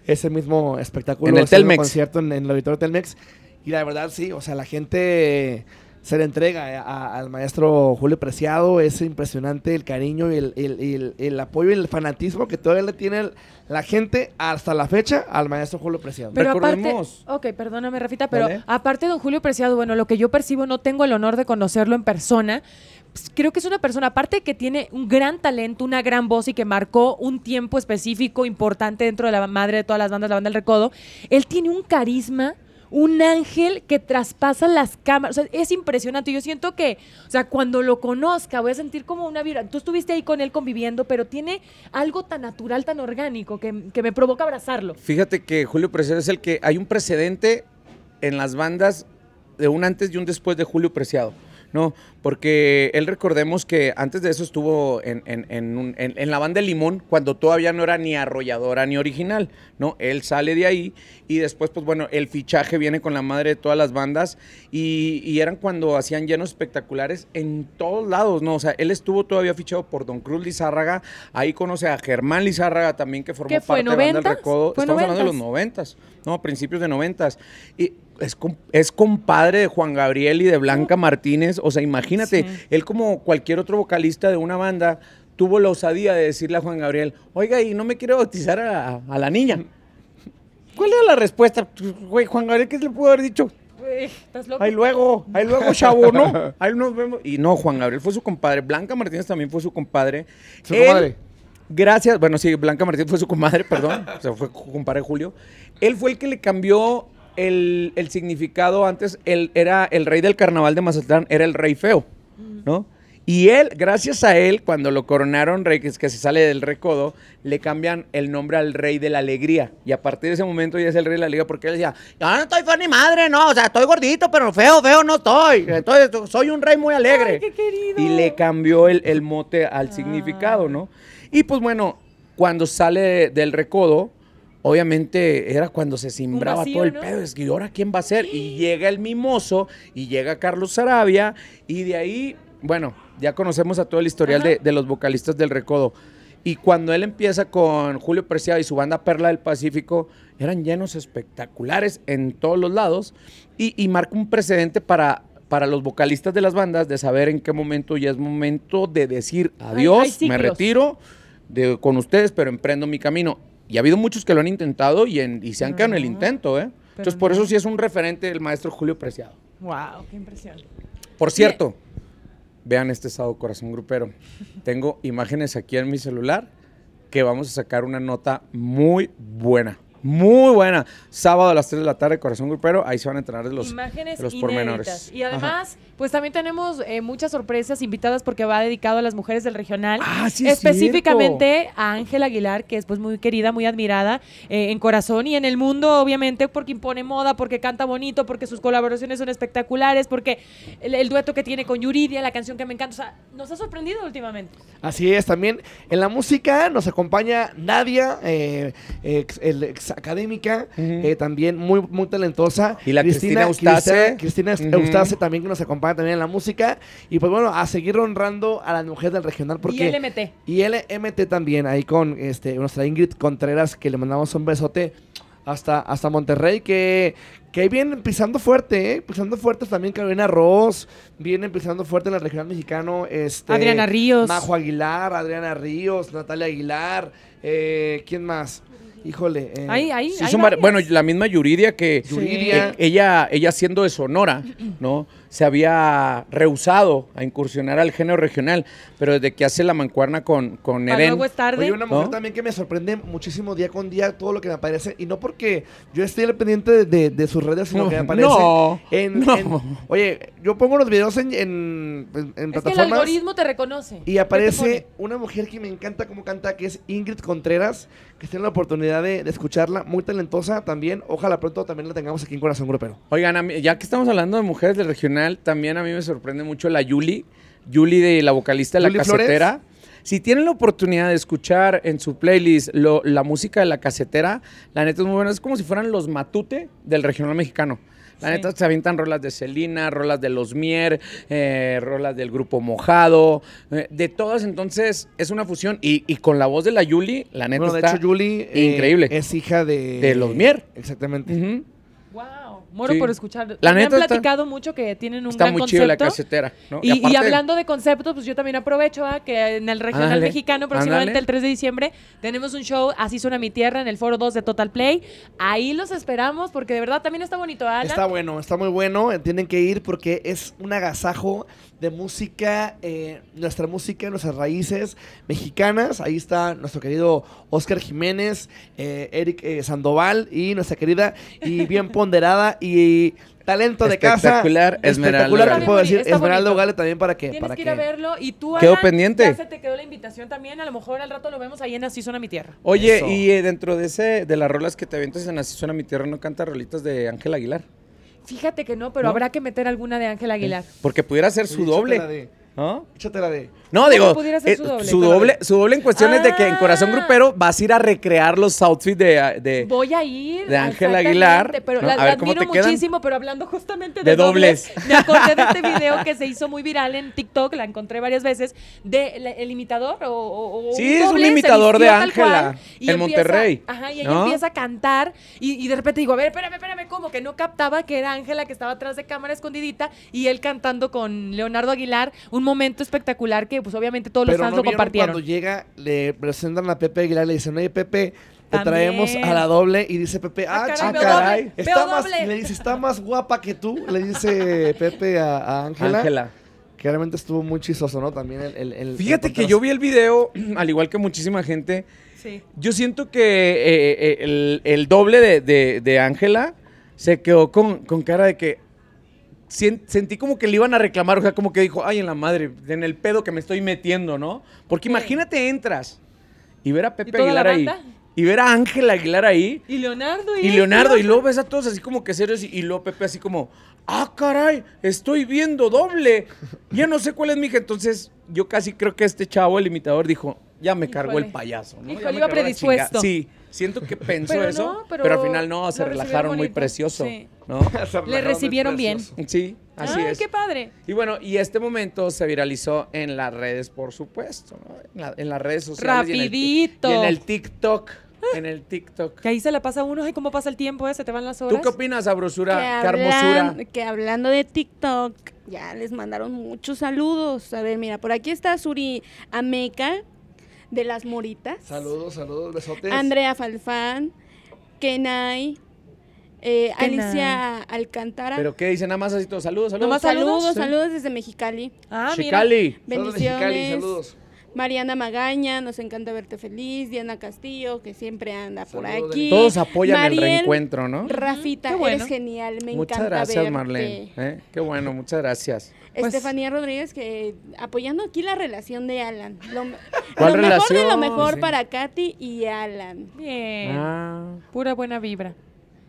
Ese mismo espectáculo. En el ese Telmex. concierto en, en el auditorio Telmex. Y la verdad, sí, o sea, la gente se le entrega a- a- al maestro Julio Preciado. Es impresionante el cariño y el, el- el- el apoyo y el fanatismo que todavía le tiene el- la gente hasta la fecha al maestro Julio Preciado. Pero Recordemos- aparte, ok, perdóname, Rafita, pero Dale. aparte de don Julio Preciado, bueno, lo que yo percibo, no tengo el honor de conocerlo en persona. Pues, creo que es una persona, aparte que tiene un gran talento, una gran voz y que marcó un tiempo específico importante dentro de la madre de todas las bandas, la banda del Recodo, él tiene un carisma. Un ángel que traspasa las cámaras. O sea, es impresionante. Yo siento que, o sea, cuando lo conozca, voy a sentir como una vibra. Tú estuviste ahí con él conviviendo, pero tiene algo tan natural, tan orgánico, que me provoca abrazarlo. Fíjate que Julio Preciado es el que hay un precedente en las bandas de un antes y un después de Julio Preciado. No, porque él recordemos que antes de eso estuvo en, en- en un- en- la banda de Limón cuando todavía no era ni arrolladora ni original, ¿no? Él sale de ahí y después, pues bueno, el fichaje viene con la madre de todas las bandas y, y eran cuando hacían llenos espectaculares en todos lados, ¿no? O sea, él estuvo todavía fichado por Don Cruz Lizárraga, ahí conoce a Germán Lizárraga también que formó ¿Qué fue, parte de Banda del? Recodo. ¿Fue Estamos hablando de los noventas? noventas, no, principios de noventas. Y es, es compadre de Juan Gabriel y de Blanca Martínez. O sea, imagínate, Sí. él como cualquier otro vocalista de una banda, tuvo la osadía de decirle a Juan Gabriel, oiga, y no me quiere bautizar a, a la niña. ¿Cuál era la respuesta? Güey, Juan Gabriel, ¿qué le pudo haber dicho? Güey, ¿Estás loco? Ahí luego, ahí luego, chavo, ¿no? Ahí nos vemos. Y no, Juan Gabriel fue su compadre. Blanca Martínez también fue su compadre. Su Él- comadre. Gracias, bueno, sí, Blanca Martínez fue su comadre, perdón. o sea, fue compadre de Julio. Él fue el que le cambió el, el significado antes. Él era el rey del carnaval de Mazatlán, era el rey feo, ¿no? Y él, gracias a él, cuando lo coronaron rey, que es que se sale del recodo, le cambian el nombre al rey de la alegría. Y a partir de ese momento ya es el rey de la alegría porque él decía, yo no estoy feo ni madre, no, o sea, estoy gordito, pero feo, feo no estoy. Entonces, soy un rey muy alegre. Ay, qué querido. Y le cambió el, el mote al significado, ¿no? Y pues bueno, cuando sale del recodo, obviamente era cuando se simbraba vacío, todo el ¿no? pedo. Es que ¿y ahora quién va a ser? Y llega el mimoso, y llega Carlos Sarabia, y de ahí bueno, ya conocemos a todo el historial de, de los vocalistas del Recodo. Y cuando él empieza con Julio Preciado y su banda Perla del Pacífico, eran llenos espectaculares en todos los lados y, y marca un precedente para, para los vocalistas de las bandas de saber en qué momento ya es momento de decir adiós, me retiro de, con ustedes, pero emprendo mi camino. Y ha habido muchos que lo han intentado y, en- y se han quedado en el intento, ¿eh? Entonces, por eso sí es un referente el maestro Julio Preciado. Wow, qué impresión. Por cierto, vean este sábado Corazón Grupero. Tengo imágenes aquí en mi celular que vamos a sacar una nota muy buena. Muy buena. Sábado a las 3 de la tarde, Corazón Grupero. Ahí se van a enterar de los, Imágenes de los inéditas. pormenores. Y además, pues también tenemos eh, muchas sorpresas invitadas porque va dedicado a las mujeres del regional. Ah, sí, es Específicamente a Ángela Aguilar, que es pues muy querida, muy admirada eh, en corazón y en el mundo, obviamente, porque impone moda, porque canta bonito, porque sus colaboraciones son espectaculares, porque el, el dueto que tiene con Yuridia, la canción que me encanta. O sea, nos ha sorprendido últimamente. Así es, también en la música nos acompaña Nadia, eh, ex, el ex académica, eh, también muy, muy talentosa. Y la Cristina Eustace. Cristina, Cristina. Eustace también que nos acompaña también en la música. Y pues bueno, a seguir honrando a las mujeres del regional porque... y LMT. Y LMT también, ahí con este, nuestra Ingrid Contreras, que le mandamos un besote hasta, hasta Monterrey, que, que ahí vienen pisando fuerte, ¿eh? Pisando fuerte también Carolina Ross, vienen pisando fuerte en el regional mexicano. Este, Adriana Ríos. Majo Aguilar, Adriana Ríos, Natalia Aguilar, eh, ¿quién más? Híjole. eh, Ahí, ahí, Sí, son bueno, la misma Yuridia que Yuridia. eh, ella, ella siendo de Sonora, ¿no? Se había rehusado a incursionar al género regional, pero desde que hace la mancuerna con, con Eren, luego es tarde. Oye, una mujer ¿No? también que me sorprende muchísimo día con día todo lo que me aparece. Y no porque yo esté al pendiente de, de- de sus redes, sino No, que me aparece. no, en, no. en- oye, yo pongo los videos en, en, en- en Es que el plataformas. algoritmo te reconoce. Y ¿Qué aparece una mujer que me encanta cómo canta, que es Ingrid Contreras, que tiene la oportunidad de, de escucharla, muy talentosa también. Ojalá pronto también la tengamos aquí en Corazón Grupero. Oigan, a mí- ya que estamos hablando de mujeres del regional, también a mí me sorprende mucho la Yuli, Yuli de la vocalista de la Yuli Flores. casetera. Si tienen la oportunidad de escuchar en su playlist lo- la música de la casetera, la neta es muy buena. Es como si fueran los matute del regional mexicano. La Sí. neta se avientan rolas de Celina, rolas de Los Mier, eh, rolas del grupo Mojado, eh, de todas. Entonces es una fusión. Y, y con la voz de la Yuli, la neta Bueno, de está hecho, Yuli eh, increíble. es hija de... De los Mier. Exactamente. Muero Sí. por escuchar. La me neta han está- platicado mucho que tienen un Está gran muy concepto. chido la casetera. ¿no? Y, y aparte- hablando de conceptos, pues yo también aprovecho ¿ah? que en el regional Ándale, mexicano, próximamente ándale. el 3 de diciembre, tenemos un show, Así suena mi tierra, en el foro 2 de Total Play. Ahí los esperamos porque de verdad también está bonito, Alan. Está bueno, está muy bueno. Tienen que ir porque es un agasajo de música, eh, nuestra música, nuestras raíces mexicanas. Ahí está nuestro querido Oscar Jiménez, eh, Eric eh, Sandoval y nuestra querida y bien ponderada y talento de casa. Espectacular, Esmeralda puedo decir. Está Esmeralda. Ugale también para que... Tienes para que ir a verlo y tú, Quedó Alan, pendiente. ya se te quedó la invitación también. A lo mejor al rato lo vemos ahí en Así suena mi tierra. Oye, Eso. y eh, dentro de ese de las rolas que te avientas en Así suena mi tierra, ¿no canta rolitas de Ángel Aguilar? Fíjate que no, pero ¿No? habrá que meter alguna de Ángel Aguilar. Porque pudiera ser su doble. ¿No? Échatela de... No, ¿Cómo digo, pudiera ser eh, su doble? su doble, su doble en cuestiones de que en Corazón Ah. Grupero vas a ir a recrear los outfits de, de- Voy a ir. de Ángel Aguilar, Pero ¿no? la, A la ver cómo admiro te muchísimo, pero hablando justamente de, De dobles. Me acordé de este video que se hizo muy viral en TikTok, la encontré varias veces, de la- el imitador o, Sí, es un doble, imitador de Ángela, en empieza- Monterrey, Ajá, y ella ¿no? empieza a cantar y, y de repente digo, a ver, espérame, espérame, ¿cómo? Que no captaba que era Ángela que estaba atrás de cámara escondidita y él cantando con Leonardo Aguilar, un momento espectacular que pues obviamente todos los Pero fans no lo vieron compartieron. cuando llega, le presentan a Pepe Aguilar, le dicen, oye Pepe, te También. traemos a la doble y dice Pepe, Ah, ah, caray, doble, está más, doble". le dice, está más guapa que tú, le dice Pepe a, Ángela. Ángela. Que realmente estuvo muy chistoso, ¿no? También el... el- el- Fíjate el que yo vi el video, al igual que muchísima gente, Sí. yo siento que eh, eh, el, el doble de- de de Ángela se quedó con, con cara de que sentí como que le iban a reclamar, o sea, como que dijo, ay, en la madre, en el pedo que me estoy metiendo, ¿no? Porque Sí. imagínate, entras y ver a Pepe Aguilar ahí, y ver a Ángela Aguilar ahí, Y Leonardo y Leonardo, y luego ves a todos así como que serios, y, y luego Pepe así como, ah, caray, estoy viendo doble, ya no sé cuál es mi hija. Entonces, yo casi creo que este chavo, el imitador, dijo, ya me cargó el payaso, ¿no? Híjole, iba predispuesto. Sí, siento que pensó Pero eso, no, pero, pero al final no, se relajaron muy precioso, Sí. ¿no? Le recibieron bien. Sí, así Ay, es. qué padre. Y bueno, y este momento se viralizó en las redes, por supuesto, ¿no? En, la- en las redes sociales. y en el ti- Rapidito. Y en el, TikTok. En el TikTok. Que ahí se la pasa uno, ay, cómo pasa el tiempo, eh, se te van las ¿Tú horas. qué opinas, sabrosura? que, ¿Qué hermosura? hablan- que hablando de TikTok, ya les mandaron muchos saludos. A ver, mira, por aquí está Suri Ameca, de las Moritas. Saludos, saludos, besotes. Andrea Falfán, Kenai, eh. Alicia Alcántara. ¿Pero qué dicen? Nada más así todo. Saludos, saludos. Nomás saludos, saludos, saludos, sí. desde Mexicali. Ah, mira. Chicali. Saludos Bendiciones. Mexicali, saludos. Mariana Magaña, nos encanta verte feliz. Diana Castillo, que siempre anda por aquí. Todos apoyan el reencuentro, ¿no? Rafita, bueno. eres genial, me Muchas encanta gracias, verte. Marlene. ¿eh? Qué bueno, muchas gracias. Pues- Estefanía Rodríguez, que apoyando aquí la relación de Alan. Lo, ¿Cuál lo mejor de lo relación? mejor Sí. para Katy y Alan. Bien. Ah. Pura buena vibra.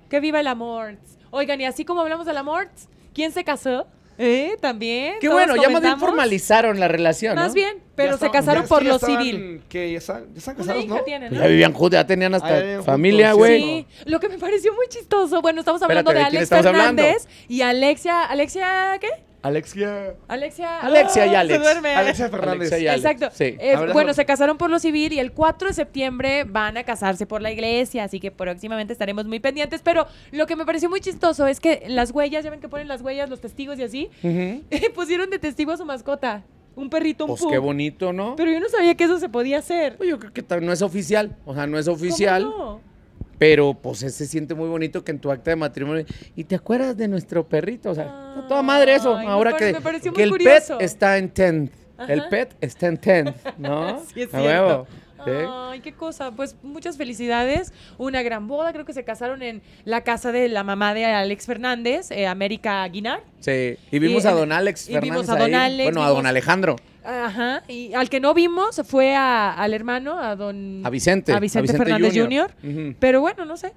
Que viva el amor. Oigan, y así como hablamos del amor, ¿quién se casó? ¿Eh? También. Qué bueno, ya más bien comentamos. formalizaron la relación, ¿no? Más bien, pero Ya se estaban- casaron ya- por ya lo estaban- civil. Que ya están, ya están casados, ¿no? tienen, Pues ¿no? ya vivían juntos, ya tenían Ah, hasta ya vivían familia, güey. Sí, lo que me pareció muy chistoso. Bueno, estamos hablando Espérate, de ¿de quién Alex estamos hablando? Fernández y Alexia. ¿Alexia qué? Alexia. Alexia. Alexia y ¡Ah! Alex. Se duerme. Alexia Fernández. Alexia y Alex. Exacto. Sí. Eh, ver, bueno, déjame- se casaron por lo civil y el 4 de septiembre van a casarse por la iglesia, así que próximamente estaremos muy pendientes. Pero lo que me pareció muy chistoso es que las huellas, ya ven que ponen las huellas, los testigos y así, pusieron de testigo a su mascota, un perrito, un Pues pug. qué bonito, ¿no? Pero yo no sabía que eso se podía hacer. Pues yo creo que no es oficial, o sea, no es ¿Cómo oficial, no? Pero pues se siente muy bonito que en tu acta de matrimonio y te acuerdas de nuestro perrito, o sea, a toda madre eso, Ay, ahora que, el curioso. pet está en 10, el pet está en 10, ¿no? Sí, es cierto. Ay, qué cosa. Pues muchas felicidades. Una gran boda. Creo que se casaron en la casa de la mamá de Alex Fernández, eh, América Guinar. Sí, y vimos Y a don Alex y Fernández vimos a don ahí. Alex, bueno, a don Alejandro, Ajá. Y al que no vimos fue a- al hermano, a don. a Vicente. A Vicente Fernández Jr. Pero bueno, no sé.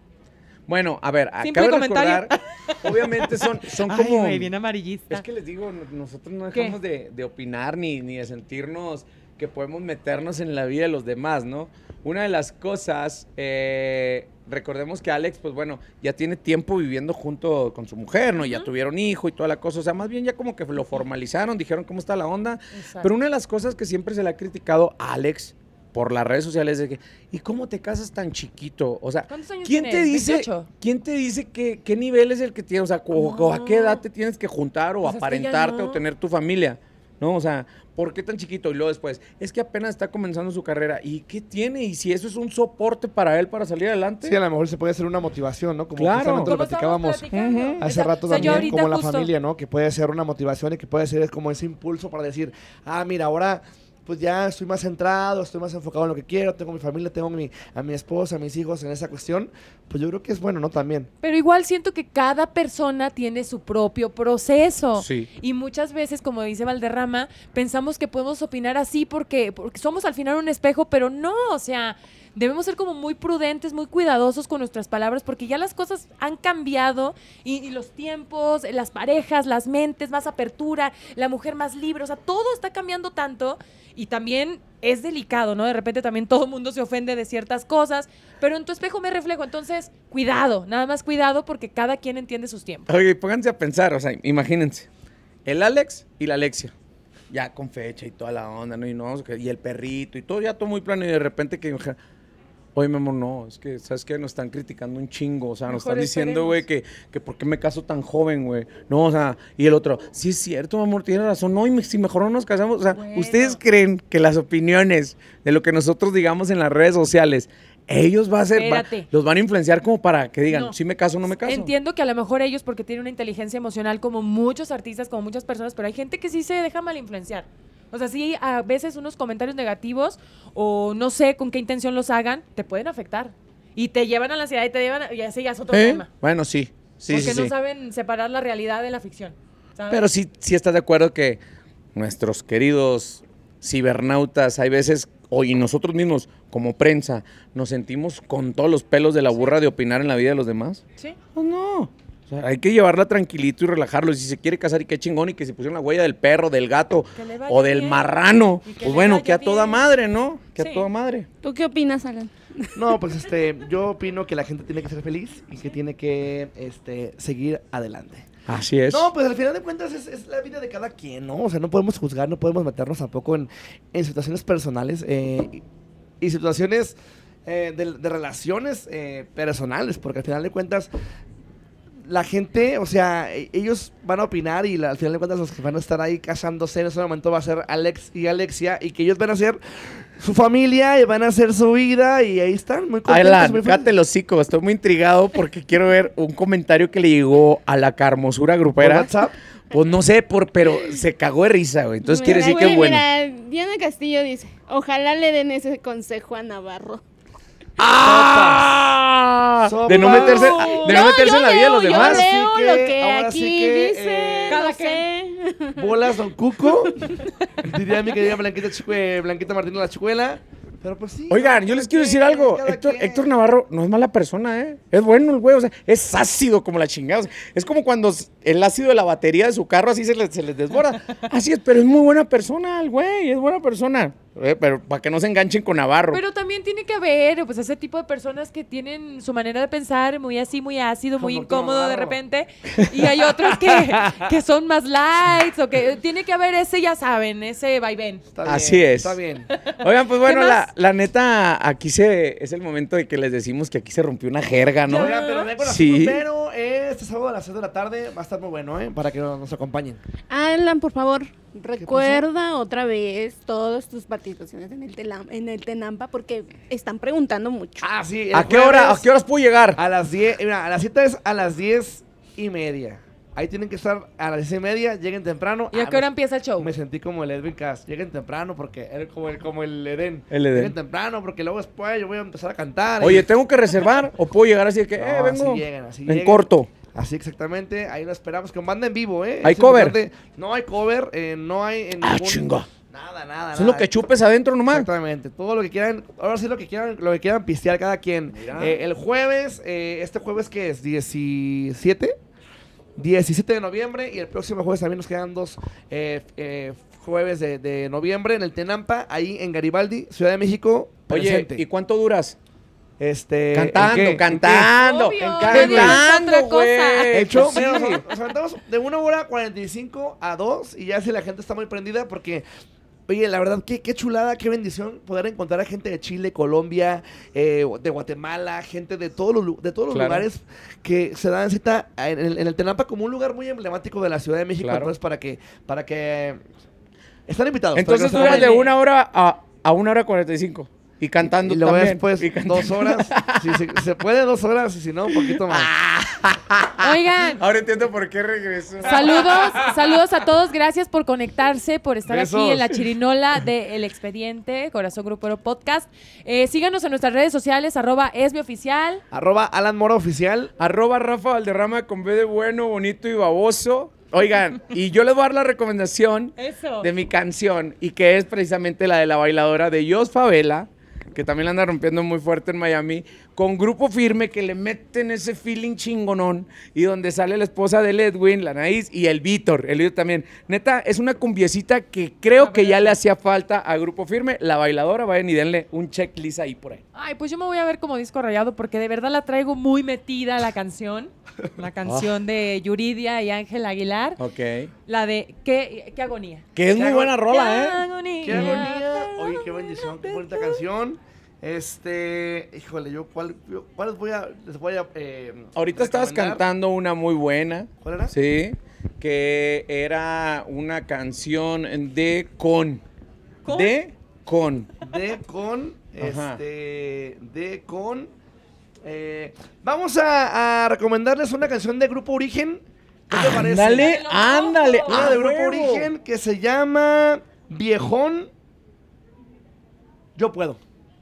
Bueno, a ver, Simple acabo de comentario. recordar, obviamente son, son Ay, como... bien amarillista. Es que les digo, no- nosotros no dejamos de, de opinar ni, ni de sentirnos que podemos meternos en la vida de los demás, ¿no? Una de las cosas, eh, recordemos que Alex, pues bueno, ya tiene tiempo viviendo junto con su mujer, ¿no? Ya tuvieron hijo y toda la cosa, o sea, más bien ya como que lo formalizaron, dijeron cómo está la onda, Exacto. pero una de las cosas que siempre se le ha criticado a Alex por las redes sociales es de que, ¿y cómo te casas tan chiquito? O sea, ¿Cuántos años ¿quién tienes? te dice, 28. quién te dice que, qué nivel es el que tienes? O sea, o- o a qué edad te tienes que juntar o Pues es que ya aparentarte no. o tener tu familia, ¿no? O sea, ¿por qué tan chiquito? Y luego después, es que apenas está comenzando su carrera. ¿Y qué tiene? ¿Y si eso es un soporte para él para salir adelante? Sí, a lo mejor se puede hacer una motivación, ¿no? Como Claro. justamente lo ¿Cómo estábamos platicábamos hace rato o sea, yo también, como la justo- familia, ¿no? Que puede ser una motivación y que puede ser como ese impulso para decir, ah, mira, ahora pues ya estoy más centrado, estoy más enfocado en lo que quiero, tengo mi familia, tengo mi, a mi esposa, a mis hijos en esa cuestión, pues yo creo que es bueno, ¿no? También. Pero igual siento que cada persona tiene su propio proceso. Sí. Y muchas veces, como dice Valderrama, pensamos que podemos opinar así porque, porque somos al final un espejo, pero no, o sea, debemos ser como muy prudentes, muy cuidadosos con nuestras palabras, porque ya las cosas han cambiado y, los tiempos, las parejas, las mentes, más apertura, la mujer más libre, o sea, todo está cambiando tanto y también es delicado, ¿no? De repente también todo el mundo se ofende de ciertas cosas, pero en tu espejo me reflejo, entonces cuidado, nada más cuidado porque cada quien entiende sus tiempos. Oye, pónganse a pensar, o sea, imagínense. El Alex y la Alexia. Ya con fecha y toda la onda, ¿no? Y, no, y el perrito y todo, ya todo muy plano. Y de repente que... Oye, mi amor, no, es que, ¿sabes qué? Nos están criticando un chingo. O sea, nos están diciendo, güey, que, que por qué me caso tan joven, güey. No, o sea, y el otro, sí es cierto, mi amor, tiene razón. No, y me- si mejor no nos casamos. O sea, Bueno. ¿ustedes creen que las opiniones de lo que nosotros digamos en las redes sociales, ellos va a ser, va- los van a influenciar como para que digan, No. si me caso o no me caso? Entiendo que a lo mejor ellos porque tienen una inteligencia emocional como muchos artistas, como muchas personas, pero hay gente que sí se deja mal influenciar. O sea, sí, a veces unos comentarios negativos o no sé con qué intención los hagan, te pueden afectar. Y te llevan a la ansiedad y te llevan, a- y así ya es otro ¿Eh? tema. Bueno, sí. Sí, porque sí, no sí. saben separar la realidad de la ficción. ¿sabes? Pero sí, sí estás de acuerdo que nuestros queridos cibernautas, hay veces, o y nosotros mismos, como prensa, nos sentimos con todos los pelos de la burra de opinar en la vida de los demás. Sí. Pues no. O sea, hay que llevarla tranquilito y relajarlo. Y si se quiere casar y qué chingón y que se pusieron la huella del perro, del gato o del bien. marrano. Pues bueno, que a toda madre, ¿no? Que Sí. a toda madre. ¿Tú qué opinas, Alan? No, pues este, yo opino que la gente tiene que ser feliz y que tiene que este, seguir adelante. Así es. No, pues al final de cuentas es, es la vida de cada quien, ¿no? O sea, no podemos juzgar, no podemos meternos tampoco en, en situaciones personales eh, y, y situaciones eh, de, de relaciones eh, personales, porque al final de cuentas la gente, o sea, e- ellos van a opinar y la- al final de cuentas los que van a estar ahí casándose en ese momento va a ser Alex y Alexia y que ellos van a ser su familia y van a hacer su vida y ahí están, muy contentos, Alan, muy cállate los hocico. Estoy muy intrigado porque quiero ver un comentario que le llegó a la carmosura ¿Por grupera. WhatsApp? Pues no sé, por, pero se cagó de risa, güey. Entonces quiere decir que güey, es bueno. Mira, Diana Castillo dice, ojalá le den ese consejo a Navarro. ¡Ah! Sopas. De no meterse, de no No, meterse yo en la vida de los demás. Yo leo Así lo que, ahora aquí sí que, dice, eh, Cada no sé. Bolas Don Cuco. Diría mi querida Blanquita, Chicue- Blanquita Martín la Chicuela. Pero pues sí. Oigan, yo les quiero decir algo. Héctor. Héctor Navarro no es mala persona, ¿eh? Es bueno el güey, o sea, es ácido como la chingada. o sea, es como cuando el ácido de la batería de su carro así se les, se les desborda. Así es, pero es muy buena persona el güey, es buena persona. Eh, pero para que no se enganchen con Navarro. Pero también tiene que haber, pues, ese tipo de personas que tienen su manera de pensar muy así, muy ácido, muy Como incómodo de repente. Y hay otros que, que son más lights o que tiene que haber ese, ya saben, ese vaivén. Bien, Así es. Está bien. Oigan, pues bueno, ¿Qué la, la neta, aquí se es el momento de que les decimos que aquí se rompió una jerga, ¿no? Oigan, pero a Sí. pero este sábado a las 6 de la tarde va a estar muy bueno, ¿eh? Para que nos acompañen. Alan, por favor, recuerda otra vez todas tus participaciones en el, telam- en el Tenampa porque están preguntando mucho. Ah, sí. ¿A qué hora? ¿A qué horas puedo llegar? A las 10. Mira, a las 7 es a las 10 y media. Ahí tienen que estar a las 10 y media, lleguen temprano. ¿Y a Ah, qué hora me- empieza el show? Me sentí como el Edwin Cass. Lleguen temprano porque era como el, como el Edén. El Edén. Lleguen temprano porque luego después yo voy a empezar a cantar. Oye, y- ¿tengo que reservar o puedo llegar así de que, No, eh, vengo así llegan, así en llegan. corto? Así exactamente, ahí lo esperamos con banda en vivo, ¿eh? ¿Hay Es cover? importante. No hay cover, eh, no hay en Ah, ningún- chinga. Nada, nada, Eso es lo que chupes adentro nomás. Exactamente, todo lo que quieran, ahora sí lo que quieran, lo que quieran pistear cada quien. Eh, el jueves, eh, este jueves que es 17, 17 de noviembre y el próximo jueves también nos quedan dos eh, eh, jueves de, de noviembre en el Tenampa, ahí en Garibaldi, Ciudad de México. Oye, presente. ¿y cuánto duras? Este, ¿en Cantando, cantando. Obvio, en cantando, güey. Hecho, mira, sí. nos, nos aventamos de una hora 45 a 2 y ya si la gente está muy prendida porque, oye, la verdad, qué, qué chulada, qué bendición poder encontrar a gente de Chile, Colombia, eh, de Guatemala, gente de todos los, de todos los Claro. lugares que se dan cita en el, en el Tenampa como un lugar muy emblemático de la Ciudad de México. Claro. Entonces, para que, para que... Están invitados. Entonces duras de una hora a, a una hora cuarenta y cinco. Y cantando Y también. después Y cantando. dos horas. si se, se puede dos horas y si no, un poquito más. Oigan, Ahora entiendo por qué regresó. Saludos, saludos a todos. Gracias por conectarse, por estar Besos. aquí en la chirinola de El Expediente, Corazón Grupero Podcast. Eh, síganos en nuestras redes sociales, arroba esmioficial. Arroba Alan Mora Oficial. Arroba Rafa Valderrama con B de bueno, bonito y baboso. Oigan, y yo les voy a dar la recomendación Eso. de mi canción y que es precisamente la de la bailadora de Jos Favela, que también la anda rompiendo muy fuerte en Miami, con grupo firme que le meten ese feeling chingonón y donde sale la esposa del Edwin, la Naís y el Víctor, el Víctor también. Neta, es una cumbiecita que creo que ya le hacía falta a grupo firme. La bailadora, vayan y denle un checklist ahí por ahí. Ay, pues yo me voy a ver como disco rayado porque de verdad la traigo muy metida la canción. La canción de Yuridia y Ángel Aguilar. Ok. La de ¿Qué, qué agonía? Que es Qué muy buena rola, ¿eh? agonía. Qué agonía. Oye, qué bendición, qué bonita canción. Este, híjole, yo cuál, yo- cuál voy a, les voy a eh, Ahorita estabas cantando una muy buena. ¿Cuál era? Sí. Que era una canción de con. ¿Con? De con. De con, Ajá. este, de con. eh, vamos a, a recomendarles una canción de Grupo Origen. ¿Qué te parece? Ándale, ándale. Una a de Grupo huevo. Origen que se llama Viejón. Yo puedo.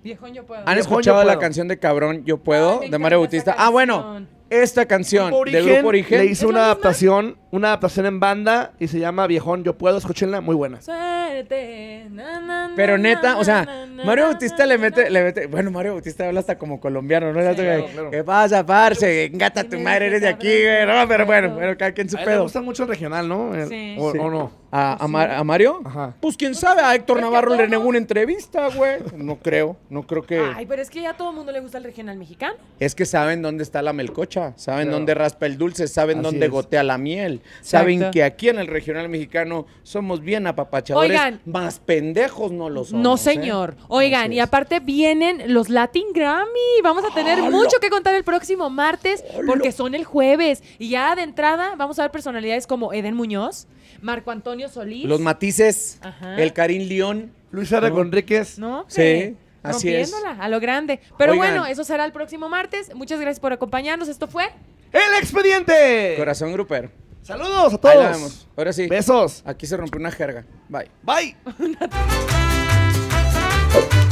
Viejón, yo puedo. ¿Han Viejón, escuchado la Puedo. canción de Cabrón, Yo Puedo? Ay, de Mario Bautista. Ah, bueno. Esta canción Grupo de Grupo Origen. le ¿Es hice una misma? adaptación, una adaptación en banda y se llama Viejón, yo puedo, escúchenla, muy buena. Sí, muerte. Na, na, na, Pero neta, o sea, na, na, Mario Bautista na, le mete, na. le mete, bueno, Mario Bautista habla hasta como colombiano, ¿no? Sí. Claro, claro. ¿Qué pasa, parce? Engata tu madre, eres de aquí, güey. No, pero bueno, bueno, cada quien su él le pedo. gusta mucho el regional, ¿no? El- Sí. O, Sí. o no? ¿A, a, Mar- a Mario? Ajá. Pues quién sabe, a Héctor Navarro le negó una entrevista, güey. No creo, no creo que. Ay, pero es que ya a todo el mundo le gusta el regional mexicano. Es que saben dónde está la melcocha, saben Claro. dónde raspa el dulce, saben Así dónde es. gotea la miel, saben que aquí en el regional mexicano somos bien apapachadores, Oigan. más pendejos no lo somos. no, ¿eh? señor. Oigan, y aparte vienen los Latin Grammy. Vamos a tener mucho que contar el próximo martes porque son el jueves. Y ya de entrada vamos a ver personalidades como Eden Muñoz, Marco Antonio Solís. Los matices, Ajá. el Karim León. Luis R. No. Conríquez. ¿No? Sí, hombre, así es. a lo grande. Pero Oigan. bueno, eso será el próximo martes. Muchas gracias por acompañarnos. Esto fue ¡El expediente! Corazón grupero. Saludos a Ahí la todos. vemos. Ahora sí. Besos. Aquí se rompió una jerga. Bye. Bye.